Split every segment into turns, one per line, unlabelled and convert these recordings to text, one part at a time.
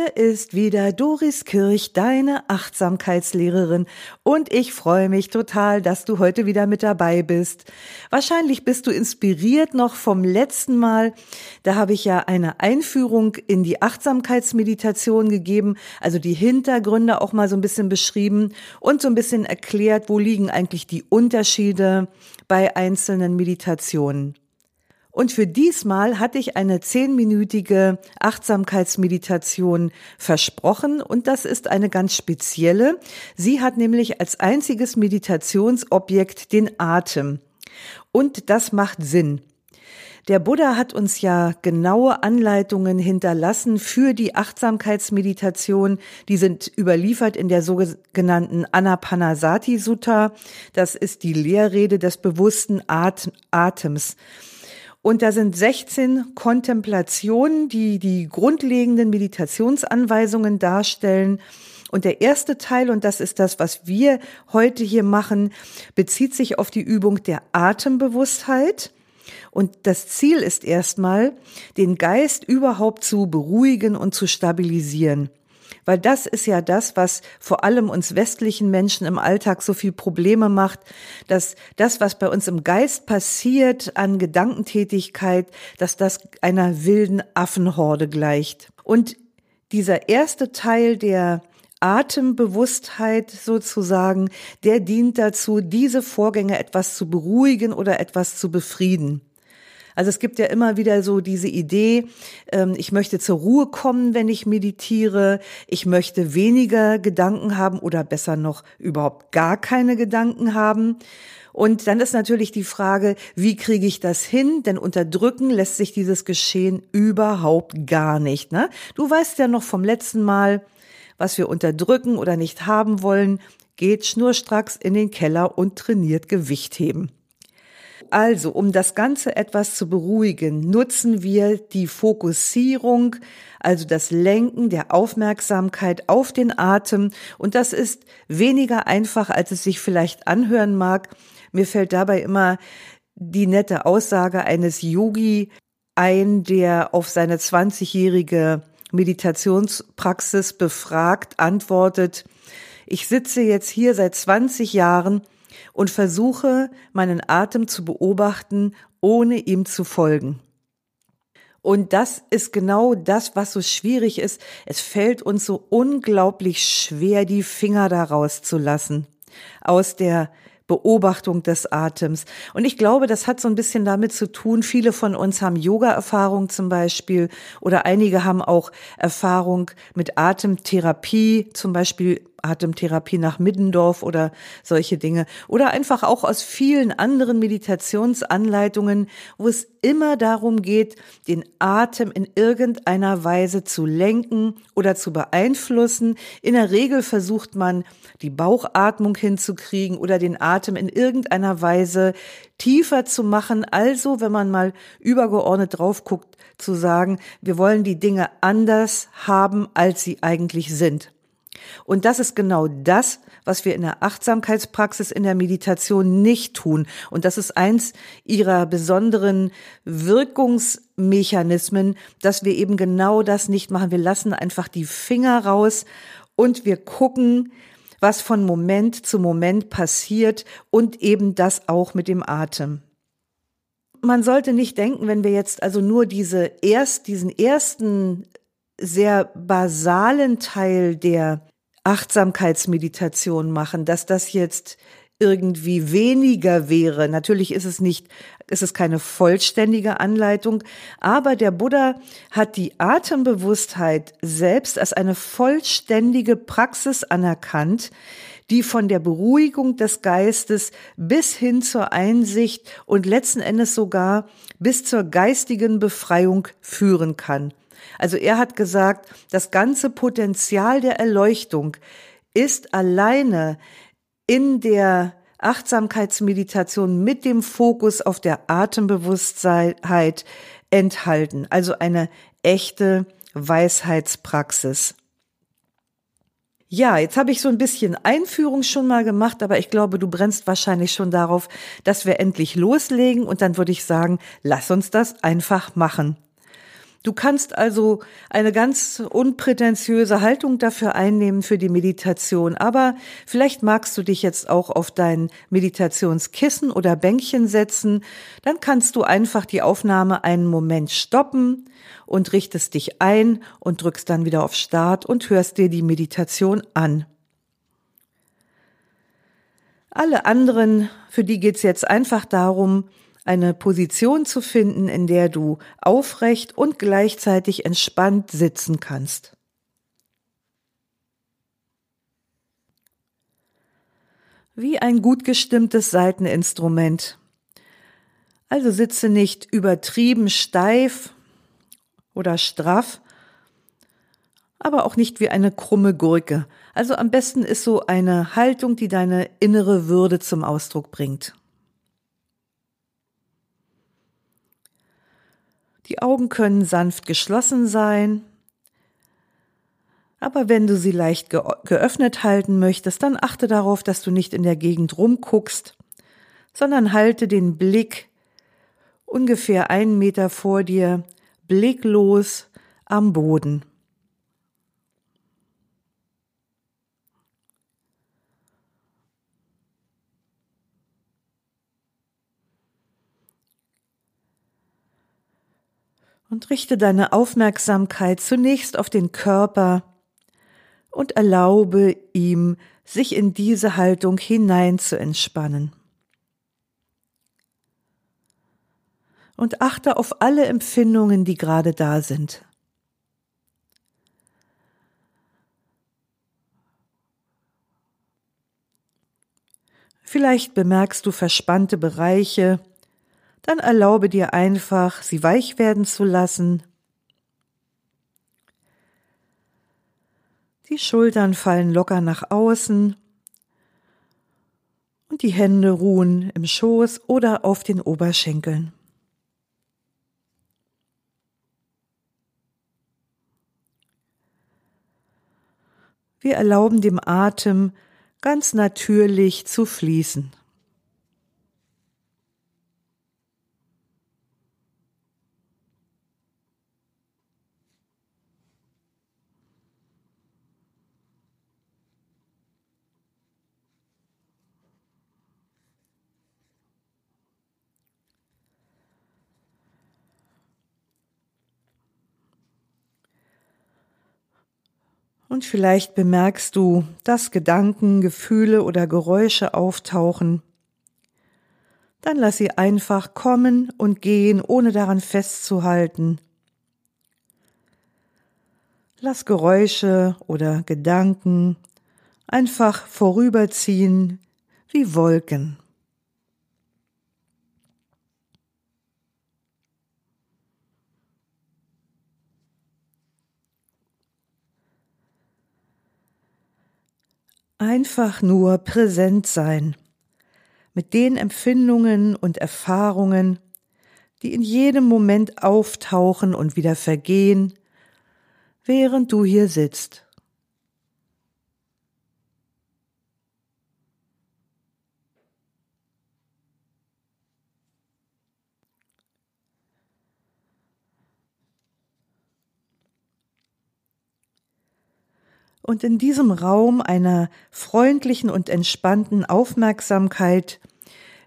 Hier ist wieder Doris Kirch, deine Achtsamkeitslehrerin, und ich freue mich total, dass du heute wieder mit dabei bist. Wahrscheinlich bist du inspiriert noch vom letzten Mal. Da habe ich ja eine Einführung in die Achtsamkeitsmeditation gegeben, also die Hintergründe auch mal so ein bisschen beschrieben und so ein bisschen erklärt, wo liegen eigentlich die Unterschiede bei einzelnen Meditationen. Und für diesmal hatte ich eine zehnminütige Achtsamkeitsmeditation versprochen und das ist eine ganz spezielle. Sie hat nämlich als einziges Meditationsobjekt den Atem. Und das macht Sinn. Der Buddha hat uns ja genaue Anleitungen hinterlassen für die Achtsamkeitsmeditation. Die sind überliefert in der sogenannten Anapanasati Sutta. Das ist die Lehrrede des bewussten Atems. Und da sind 16 Kontemplationen, die die grundlegenden Meditationsanweisungen darstellen. Und der erste Teil, und das ist das, was wir heute hier machen, bezieht sich auf die Übung der Atembewusstheit. Und das Ziel ist erstmal, den Geist überhaupt zu beruhigen und zu stabilisieren. Weil das ist ja das, was vor allem uns westlichen Menschen im Alltag so viel Probleme macht, dass das, was bei uns im Geist passiert an Gedankentätigkeit, dass das einer wilden Affenhorde gleicht. Und dieser erste Teil der Atembewusstheit sozusagen, der dient dazu, diese Vorgänge etwas zu beruhigen oder etwas zu befrieden. Also es gibt ja immer wieder so diese Idee, ähm, ich möchte zur Ruhe kommen, wenn ich meditiere, ich möchte weniger Gedanken haben oder besser noch überhaupt gar keine Gedanken haben. Und dann ist natürlich die Frage, wie kriege ich das hin? Denn unterdrücken lässt sich dieses Geschehen überhaupt gar nicht. Ne? Du weißt ja noch vom letzten Mal, was wir unterdrücken oder nicht haben wollen, geht schnurstracks in den Keller und trainiert Gewicht heben. Also, um das Ganze etwas zu beruhigen, nutzen wir die Fokussierung, also das Lenken der Aufmerksamkeit auf den Atem. Und das ist weniger einfach, als es sich vielleicht anhören mag. Mir fällt dabei immer die nette Aussage eines Yogi ein, der auf seine 20-jährige Meditationspraxis befragt, antwortet, ich sitze jetzt hier seit 20 Jahren und versuche, meinen Atem zu beobachten, ohne ihm zu folgen. Und das ist genau das, was so schwierig ist. Es fällt uns so unglaublich schwer, die Finger da rauszulassen aus der Beobachtung des Atems. Und ich glaube, das hat so ein bisschen damit zu tun, viele von uns haben Yoga-Erfahrung zum Beispiel oder einige haben auch Erfahrung mit Atemtherapie, zum Beispiel Atemtherapie nach Middendorf oder solche Dinge. Oder einfach auch aus vielen anderen Meditationsanleitungen, wo es immer darum geht, den Atem in irgendeiner Weise zu lenken oder zu beeinflussen. In der Regel versucht man, die Bauchatmung hinzukriegen oder den Atem in irgendeiner Weise tiefer zu machen. Also, wenn man mal übergeordnet drauf guckt, zu sagen, wir wollen die Dinge anders haben, als sie eigentlich sind. Und das ist genau das, was wir in der Achtsamkeitspraxis, in der Meditation nicht tun. Und das ist eins ihrer besonderen Wirkungsmechanismen, dass wir eben genau das nicht machen. Wir lassen einfach die Finger raus und wir gucken, was von Moment zu Moment passiert und eben das auch mit dem Atem man sollte nicht denken, wenn wir jetzt also nur diese erst, diesen ersten sehr basalen Teil der Achtsamkeitsmeditation machen, dass das jetzt irgendwie weniger wäre. Natürlich ist es nicht, ist es keine vollständige Anleitung, aber der Buddha hat die Atembewusstheit selbst als eine vollständige Praxis anerkannt, die von der Beruhigung des Geistes bis hin zur Einsicht und letzten Endes sogar bis zur geistigen Befreiung führen kann. Also er hat gesagt, das ganze Potenzial der Erleuchtung ist alleine in der Achtsamkeitsmeditation mit dem Fokus auf der Atembewusstheit enthalten. Also eine echte Weisheitspraxis. Ja, jetzt habe ich so ein bisschen Einführung schon mal gemacht, aber ich glaube, du brennst wahrscheinlich schon darauf, dass wir endlich loslegen und dann würde ich sagen, lass uns das einfach machen. Du kannst also eine ganz unprätentiöse Haltung dafür einnehmen für die Meditation, aber vielleicht magst du dich jetzt auch auf dein Meditationskissen oder Bänkchen setzen, dann kannst du einfach die Aufnahme einen Moment stoppen und richtest dich ein und drückst dann wieder auf Start und hörst dir die Meditation an. Alle anderen, für die geht's jetzt einfach darum, eine Position zu finden, in der du aufrecht und gleichzeitig entspannt sitzen kannst. Wie ein gut gestimmtes Saiteninstrument. Also sitze nicht übertrieben steif oder straff, aber auch nicht wie eine krumme Gurke. Also am besten ist so eine Haltung, die deine innere Würde zum Ausdruck bringt. Die Augen können sanft geschlossen sein, aber wenn du sie leicht geöffnet halten möchtest, dann achte darauf, dass du nicht in der Gegend rumguckst, sondern halte den Blick ungefähr einen Meter vor dir, blicklos am Boden. Und richte deine Aufmerksamkeit zunächst auf den Körper und erlaube ihm, sich in diese Haltung hinein zu entspannen. Und achte auf alle Empfindungen, die gerade da sind. Vielleicht bemerkst du verspannte Bereiche, dann erlaube dir einfach, sie weich werden zu lassen. Die Schultern fallen locker nach außen und die Hände ruhen im Schoß oder auf den Oberschenkeln. Wir erlauben dem Atem ganz natürlich zu fließen. Und vielleicht bemerkst du, dass Gedanken, Gefühle oder Geräusche auftauchen. Dann lass sie einfach kommen und gehen, ohne daran festzuhalten. Lass Geräusche oder Gedanken einfach vorüberziehen wie Wolken. Einfach nur präsent sein mit den Empfindungen und Erfahrungen, die in jedem Moment auftauchen und wieder vergehen, während du hier sitzt. Und in diesem Raum einer freundlichen und entspannten Aufmerksamkeit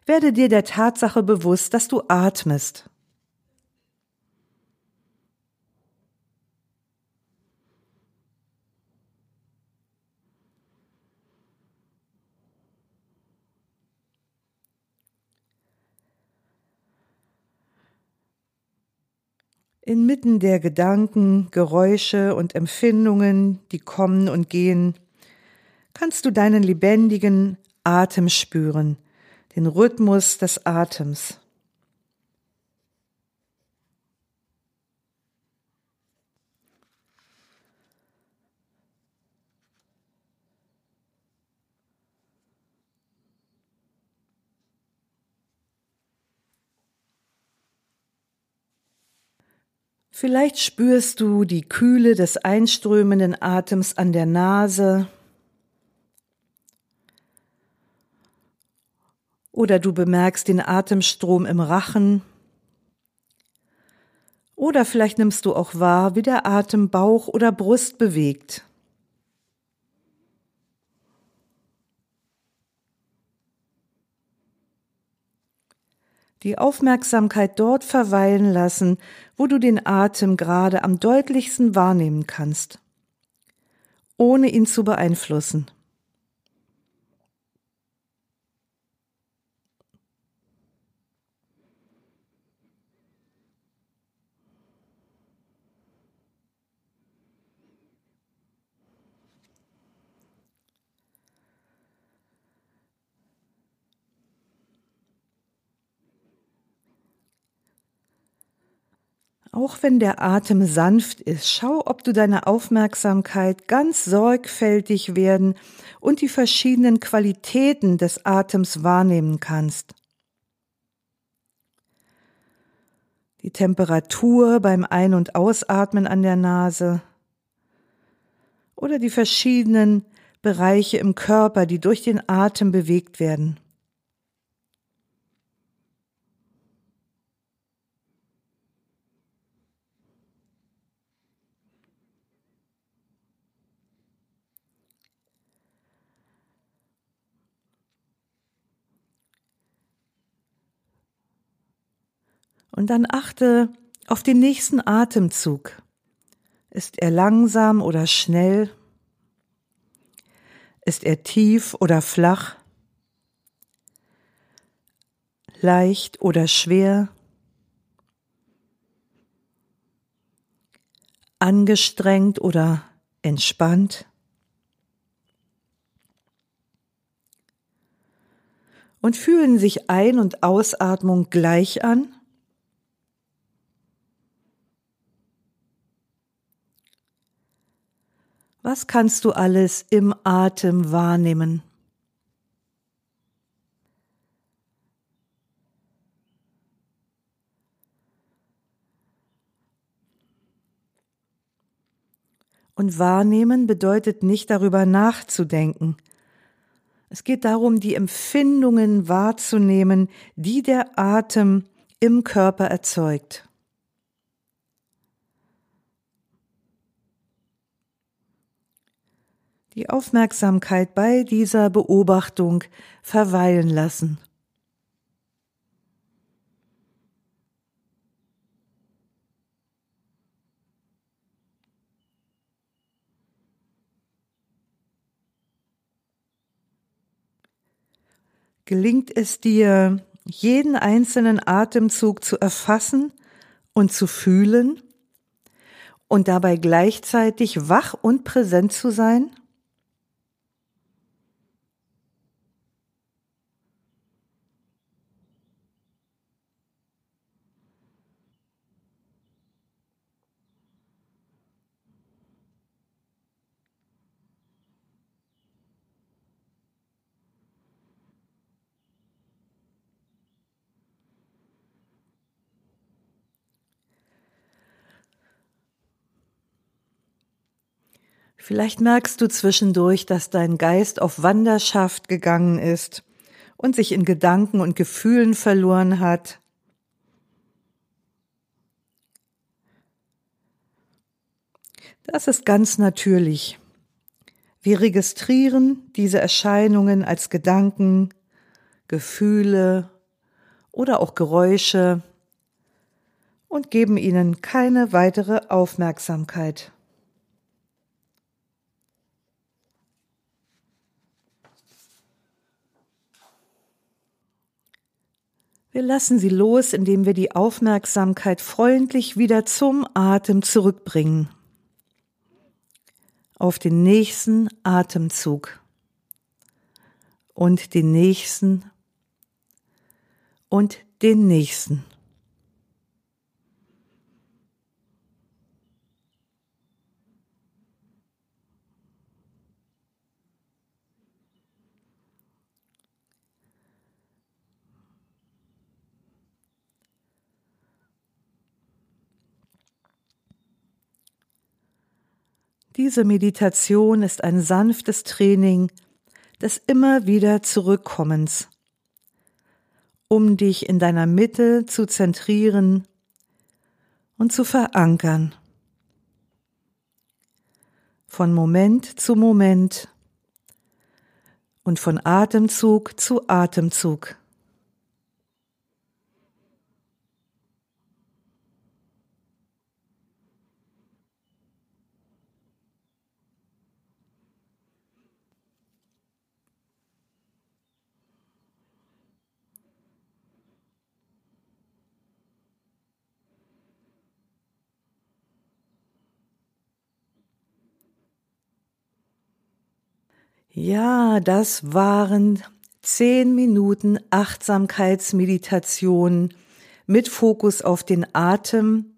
werde dir der Tatsache bewusst, dass du atmest. Inmitten der Gedanken, Geräusche und Empfindungen, die kommen und gehen, kannst du deinen lebendigen Atem spüren, den Rhythmus des Atems. Vielleicht spürst du die Kühle des einströmenden Atems an der Nase. Oder du bemerkst den Atemstrom im Rachen. Oder vielleicht nimmst du auch wahr, wie der Atem Bauch oder Brust bewegt. Die Aufmerksamkeit dort verweilen lassen, wo du den Atem gerade am deutlichsten wahrnehmen kannst, ohne ihn zu beeinflussen. Auch wenn der Atem sanft ist, schau, ob du deine Aufmerksamkeit ganz sorgfältig werden und die verschiedenen Qualitäten des Atems wahrnehmen kannst. Die Temperatur beim Ein- und Ausatmen an der Nase oder die verschiedenen Bereiche im Körper, die durch den Atem bewegt werden. Und dann achte auf den nächsten Atemzug. Ist er langsam oder schnell? Ist er tief oder flach? Leicht oder schwer? Angestrengt oder entspannt? Und fühlen sich Ein- und Ausatmung gleich an? Was kannst du alles im Atem wahrnehmen? Und wahrnehmen bedeutet nicht darüber nachzudenken. Es geht darum, die Empfindungen wahrzunehmen, die der Atem im Körper erzeugt. Die Aufmerksamkeit bei dieser Beobachtung verweilen lassen. Gelingt es dir, jeden einzelnen Atemzug zu erfassen und zu fühlen und dabei gleichzeitig wach und präsent zu sein? Vielleicht merkst du zwischendurch, dass dein Geist auf Wanderschaft gegangen ist und sich in Gedanken und Gefühlen verloren hat. Das ist ganz natürlich. Wir registrieren diese Erscheinungen als Gedanken, Gefühle oder auch Geräusche und geben ihnen keine weitere Aufmerksamkeit. Wir lassen sie los, indem wir die Aufmerksamkeit freundlich wieder zum Atem zurückbringen. Auf den nächsten Atemzug. und den nächsten und den nächsten. Diese Meditation ist ein sanftes Training des immer wieder Zurückkommens, um dich in deiner Mitte zu zentrieren und zu verankern. Von Moment zu Moment und von Atemzug zu Atemzug. Ja, das waren zehn Minuten Achtsamkeitsmeditation mit Fokus auf den Atem.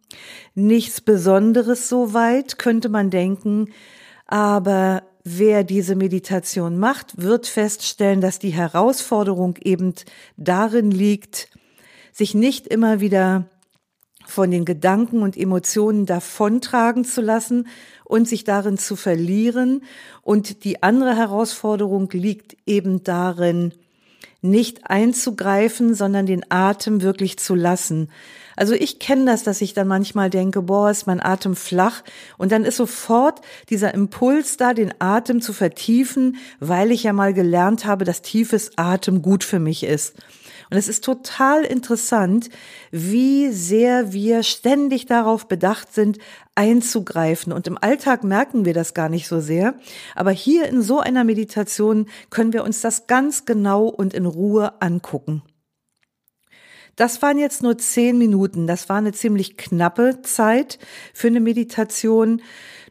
Nichts Besonderes soweit, könnte man denken, aber wer diese Meditation macht, wird feststellen, dass die Herausforderung eben darin liegt, sich nicht immer wieder von den Gedanken und Emotionen davontragen zu lassen und sich darin zu verlieren. Und die andere Herausforderung liegt eben darin, nicht einzugreifen, sondern den Atem wirklich zu lassen. Also ich kenne das, dass ich dann manchmal denke, boah, ist mein Atem flach und dann ist sofort dieser Impuls da, den Atem zu vertiefen, weil ich ja mal gelernt habe, dass tiefes Atem gut für mich ist. Und es ist total interessant, wie sehr wir ständig darauf bedacht sind, einzugreifen. Und im Alltag merken wir das gar nicht so sehr. Aber hier in so einer Meditation können wir uns das ganz genau und in Ruhe angucken. Das waren jetzt nur zehn Minuten. Das war eine ziemlich knappe Zeit für eine Meditation.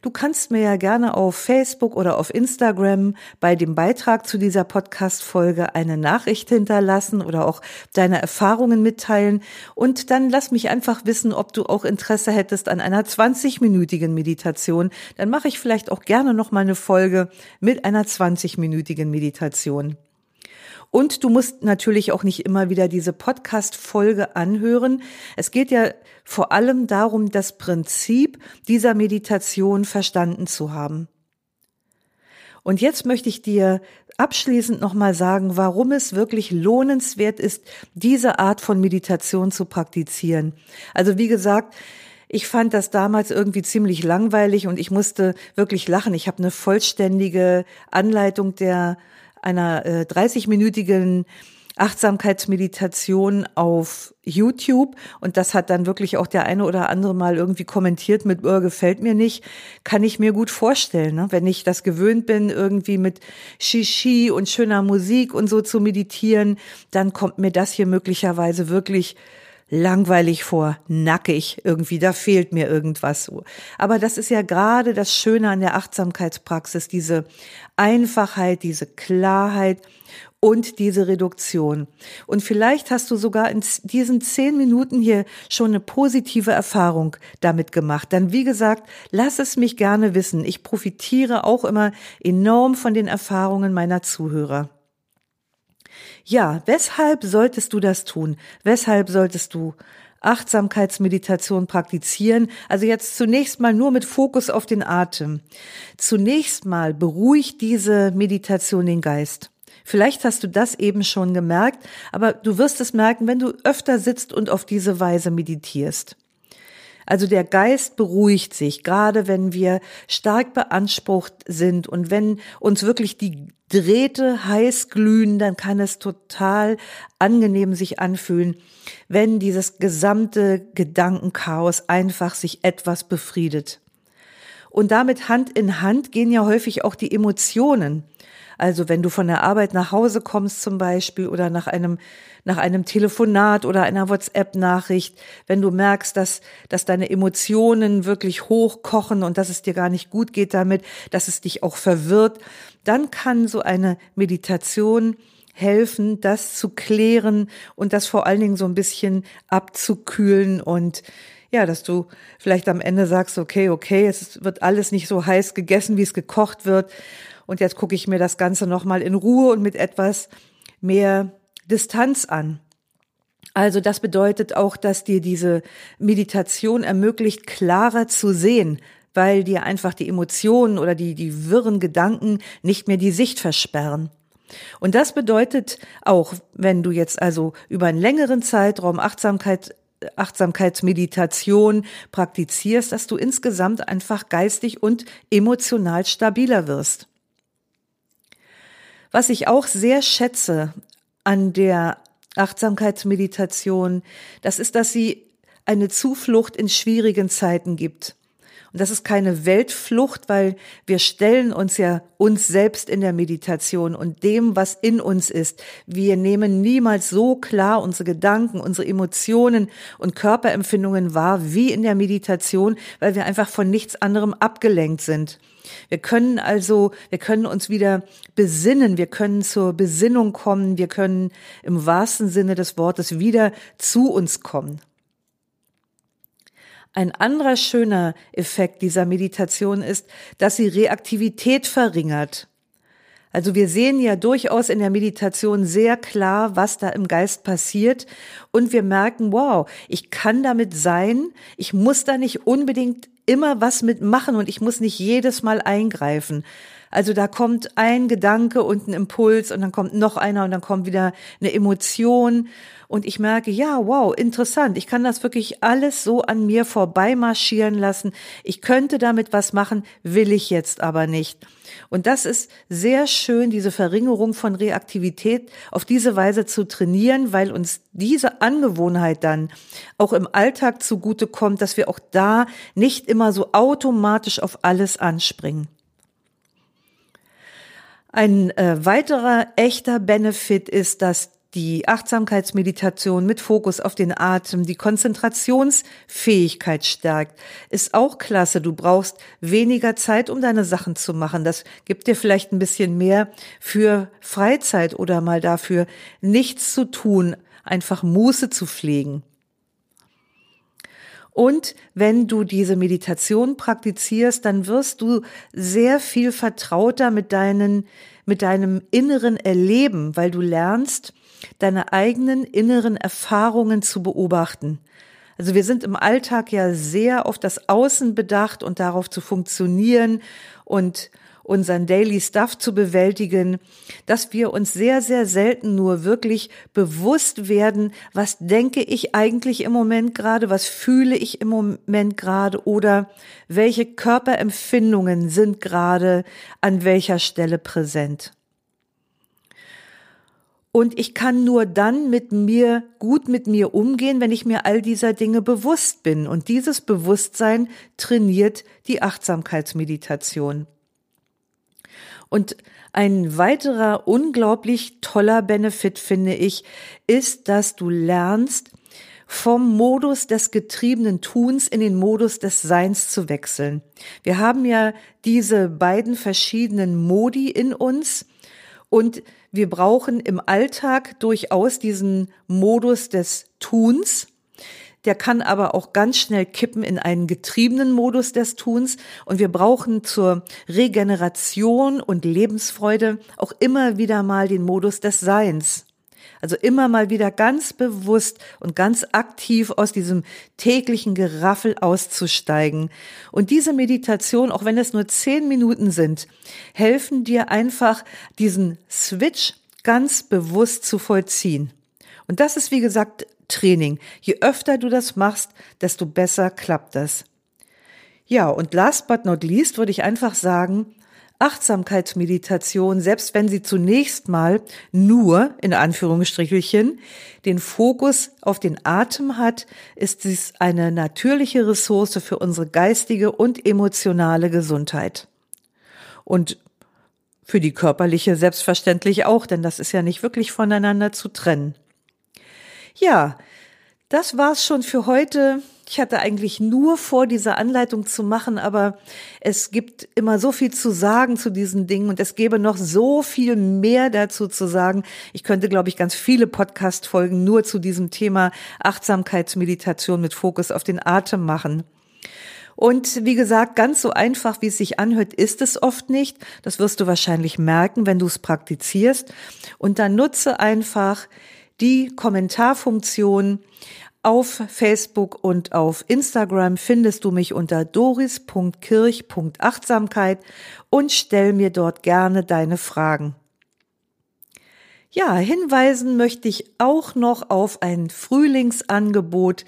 Du kannst mir ja gerne auf Facebook oder auf Instagram bei dem Beitrag zu dieser Podcast-Folge eine Nachricht hinterlassen oder auch deine Erfahrungen mitteilen. Und dann lass mich einfach wissen, ob du auch Interesse hättest an einer 20-minütigen Meditation. Dann mache ich vielleicht auch gerne noch mal eine Folge mit einer 20-minütigen Meditation. Und du musst natürlich auch nicht immer wieder diese Podcast-Folge anhören. Es geht ja vor allem darum, das Prinzip dieser Meditation verstanden zu haben. Und jetzt möchte ich dir abschließend nochmal sagen, warum es wirklich lohnenswert ist, diese Art von Meditation zu praktizieren. Also wie gesagt, ich fand das damals irgendwie ziemlich langweilig und ich musste wirklich lachen. Ich habe eine vollständige Anleitung der einer äh, 30-minütigen Achtsamkeitsmeditation auf YouTube und das hat dann wirklich auch der eine oder andere mal irgendwie kommentiert mit, oh, gefällt mir nicht, kann ich mir gut vorstellen. Ne? Wenn ich das gewöhnt bin, irgendwie mit Shishi und schöner Musik und so zu meditieren, dann kommt mir das hier möglicherweise wirklich langweilig vor, nackig irgendwie, da fehlt mir irgendwas. Aber das ist ja gerade das Schöne an der Achtsamkeitspraxis, diese Einfachheit, diese Klarheit und diese Reduktion. Und vielleicht hast du sogar in diesen zehn Minuten hier schon eine positive Erfahrung damit gemacht. Dann, wie gesagt, lass es mich gerne wissen. Ich profitiere auch immer enorm von den Erfahrungen meiner Zuhörer. Ja, weshalb solltest du das tun? Weshalb solltest du Achtsamkeitsmeditation praktizieren. Also jetzt zunächst mal nur mit Fokus auf den Atem. Zunächst mal beruhigt diese Meditation den Geist. Vielleicht hast du das eben schon gemerkt, aber du wirst es merken, wenn du öfter sitzt und auf diese Weise meditierst. Also der Geist beruhigt sich, gerade wenn wir stark beansprucht sind und wenn uns wirklich die Drähte heiß glühen, dann kann es total angenehm sich anfühlen, wenn dieses gesamte Gedankenchaos einfach sich etwas befriedet. Und damit Hand in Hand gehen ja häufig auch die Emotionen. Also wenn du von der Arbeit nach Hause kommst zum Beispiel oder nach einem, nach einem Telefonat oder einer WhatsApp-Nachricht, wenn du merkst, dass, dass deine Emotionen wirklich hochkochen und dass es dir gar nicht gut geht damit, dass es dich auch verwirrt, dann kann so eine Meditation helfen, das zu klären und das vor allen Dingen so ein bisschen abzukühlen und ja, dass du vielleicht am Ende sagst, okay, okay, es wird alles nicht so heiß gegessen, wie es gekocht wird. Und jetzt gucke ich mir das Ganze nochmal in Ruhe und mit etwas mehr Distanz an. Also das bedeutet auch, dass dir diese Meditation ermöglicht, klarer zu sehen, weil dir einfach die Emotionen oder die, die wirren Gedanken nicht mehr die Sicht versperren. Und das bedeutet auch, wenn du jetzt also über einen längeren Zeitraum Achtsamkeit Achtsamkeitsmeditation praktizierst, dass du insgesamt einfach geistig und emotional stabiler wirst. Was ich auch sehr schätze an der Achtsamkeitsmeditation, das ist, dass sie eine Zuflucht in schwierigen Zeiten gibt. Und das ist keine Weltflucht, weil wir stellen uns ja uns selbst in der Meditation und dem, was in uns ist. Wir nehmen niemals so klar unsere Gedanken, unsere Emotionen und Körperempfindungen wahr wie in der Meditation, weil wir einfach von nichts anderem abgelenkt sind. Wir können also, wir können uns wieder besinnen, wir können zur Besinnung kommen, wir können im wahrsten Sinne des Wortes wieder zu uns kommen. Ein anderer schöner Effekt dieser Meditation ist, dass sie Reaktivität verringert. Also wir sehen ja durchaus in der Meditation sehr klar, was da im Geist passiert und wir merken, wow, ich kann damit sein, ich muss da nicht unbedingt immer was mitmachen und ich muss nicht jedes Mal eingreifen. Also da kommt ein Gedanke und ein Impuls und dann kommt noch einer und dann kommt wieder eine Emotion und ich merke, ja, wow, interessant. Ich kann das wirklich alles so an mir vorbei marschieren lassen. Ich könnte damit was machen, will ich jetzt aber nicht. Und das ist sehr schön, diese Verringerung von Reaktivität auf diese Weise zu trainieren, weil uns diese Angewohnheit dann auch im Alltag zugute kommt, dass wir auch da nicht immer so automatisch auf alles anspringen. Ein äh, weiterer echter Benefit ist, dass die Achtsamkeitsmeditation mit Fokus auf den Atem, die Konzentrationsfähigkeit stärkt, ist auch klasse. Du brauchst weniger Zeit, um deine Sachen zu machen. Das gibt dir vielleicht ein bisschen mehr für Freizeit oder mal dafür nichts zu tun, einfach Muße zu pflegen. Und wenn du diese Meditation praktizierst, dann wirst du sehr viel vertrauter mit deinen, mit deinem inneren Erleben, weil du lernst, deine eigenen inneren Erfahrungen zu beobachten. Also wir sind im Alltag ja sehr auf das Außen bedacht und darauf zu funktionieren und unseren Daily Stuff zu bewältigen, dass wir uns sehr, sehr selten nur wirklich bewusst werden, was denke ich eigentlich im Moment gerade, was fühle ich im Moment gerade oder welche Körperempfindungen sind gerade an welcher Stelle präsent. Und ich kann nur dann mit mir, gut mit mir umgehen, wenn ich mir all dieser Dinge bewusst bin. Und dieses Bewusstsein trainiert die Achtsamkeitsmeditation. Und ein weiterer unglaublich toller Benefit, finde ich, ist, dass du lernst, vom Modus des getriebenen Tuns in den Modus des Seins zu wechseln. Wir haben ja diese beiden verschiedenen Modi in uns und wir brauchen im Alltag durchaus diesen Modus des Tuns. Der kann aber auch ganz schnell kippen in einen getriebenen Modus des Tuns. Und wir brauchen zur Regeneration und Lebensfreude auch immer wieder mal den Modus des Seins. Also immer mal wieder ganz bewusst und ganz aktiv aus diesem täglichen Geraffel auszusteigen. Und diese Meditation, auch wenn es nur zehn Minuten sind, helfen dir einfach, diesen Switch ganz bewusst zu vollziehen. Und das ist, wie gesagt, Training. Je öfter du das machst, desto besser klappt das. Ja, und last but not least würde ich einfach sagen, Achtsamkeitsmeditation, selbst wenn sie zunächst mal nur, in Anführungsstrichelchen, den Fokus auf den Atem hat, ist dies eine natürliche Ressource für unsere geistige und emotionale Gesundheit. Und für die körperliche selbstverständlich auch, denn das ist ja nicht wirklich voneinander zu trennen. Ja, Das war's schon für heute. Ich hatte eigentlich nur vor, diese Anleitung zu machen, aber es gibt immer so viel zu sagen zu diesen Dingen und es gäbe noch so viel mehr dazu zu sagen. Ich könnte, glaube ich, ganz viele Podcast-Folgen nur zu diesem Thema Achtsamkeitsmeditation mit Fokus auf den Atem machen. Und wie gesagt, ganz so einfach, wie es sich anhört, ist es oft nicht. Das wirst du wahrscheinlich merken, wenn du es praktizierst. Und dann nutze einfach die Kommentarfunktion. Auf Facebook und auf Instagram findest du mich unter doris.kirch.achtsamkeit und stell mir dort gerne deine Fragen. Ja, hinweisen möchte ich auch noch auf ein Frühlingsangebot.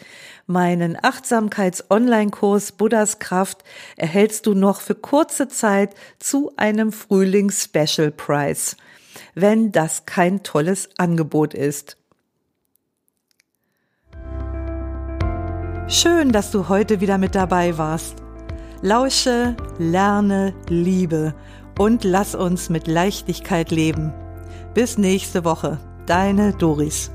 Meinen Achtsamkeits-Online-Kurs Buddhas Kraft erhältst du noch für kurze Zeit zu einem Frühlings-Special-Price, wenn das kein tolles Angebot ist. Schön, dass du heute wieder mit dabei warst. Lausche, lerne, liebe und lass uns mit Leichtigkeit leben. Bis nächste Woche. Deine Doris.